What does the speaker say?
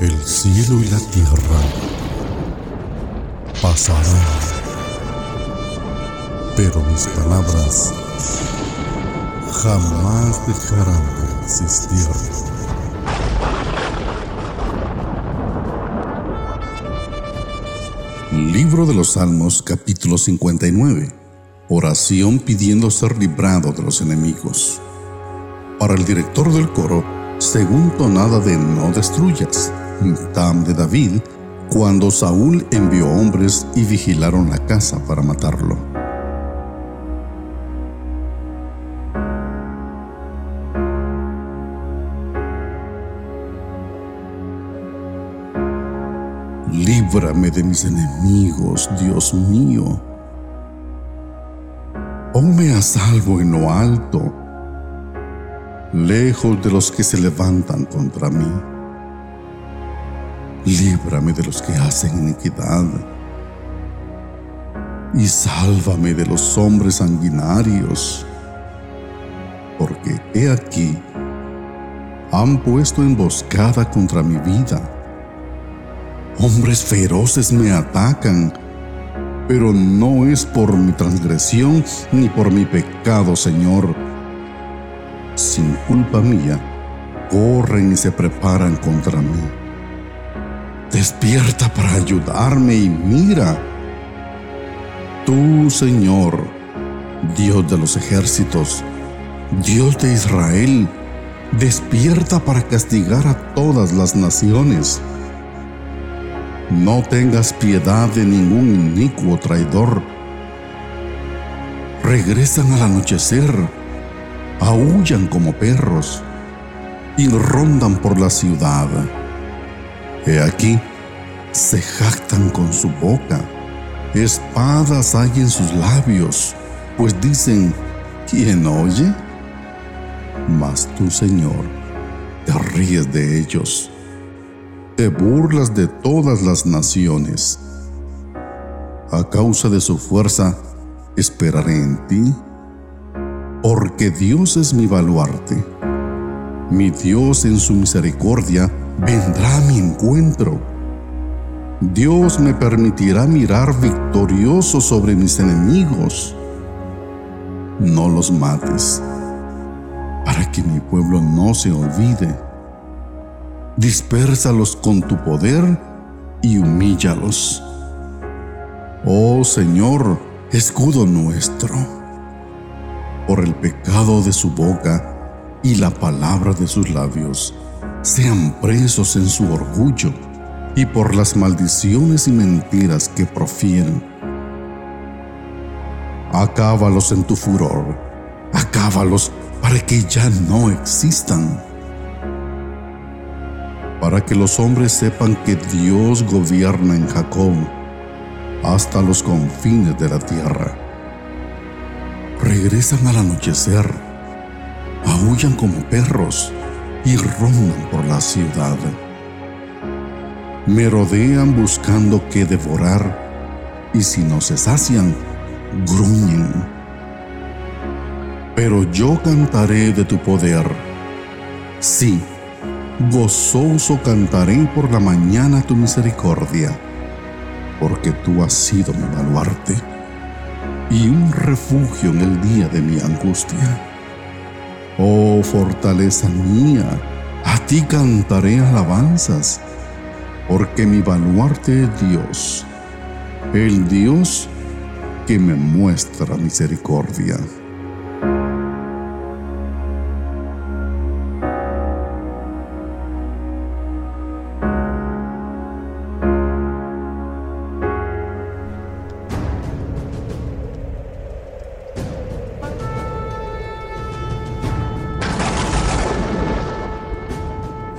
El cielo y la tierra pasarán, pero mis palabras jamás dejarán de existir. Libro de los Salmos capítulo 59. Oración pidiendo ser librado de los enemigos. Para el director del coro, según tonada de No destruyas, Tam de David, cuando Saúl envió hombres y vigilaron la casa para matarlo. Líbrame de mis enemigos, Dios mío. Ponme a salvo en lo alto, lejos de los que se levantan contra mí líbrame de los que hacen iniquidad y sálvame de los hombres sanguinarios, porque he aquí, han puesto emboscada contra mi vida. Hombres feroces me atacan, pero no es por mi transgresión ni por mi pecado, Señor. Sin culpa mía, corren y se preparan contra mí despierta para ayudarme y mira. Tú, Señor, Dios de los ejércitos, Dios de Israel, despierta para castigar a todas las naciones. No tengas piedad de ningún inicuo traidor. Regresan al anochecer, aullan como perros y rondan por la ciudad. He aquí, se jactan con su boca, espadas hay en sus labios, pues dicen, ¿quién oye? Mas tú, Señor, te ríes de ellos, te burlas de todas las naciones. A causa de su fuerza, esperaré en ti, porque Dios es mi baluarte. Mi Dios en su misericordia vendrá a mi encuentro. Dios me permitirá mirar victorioso sobre mis enemigos. No los mates, para que mi pueblo no se olvide. Dispérsalos con tu poder y humíllalos. Oh Señor, escudo nuestro, por el pecado de su boca y la palabra de sus labios sean presos en su orgullo y por las maldiciones y mentiras que profieren. Acábalos en tu furor, acábalos para que ya no existan. Para que los hombres sepan que Dios gobierna en Jacob hasta los confines de la tierra. Regresan al anochecer, aullan como perros y rondan por la ciudad. Me rodean buscando qué devorar y si no se sacian, gruñen. Pero yo cantaré de tu poder. Sí, gozoso cantaré por la mañana tu misericordia, porque tú has sido mi baluarte y un refugio en el día de mi angustia. Oh fortaleza mía, a ti cantaré alabanzas, porque mi baluarte es Dios, el Dios que me muestra misericordia.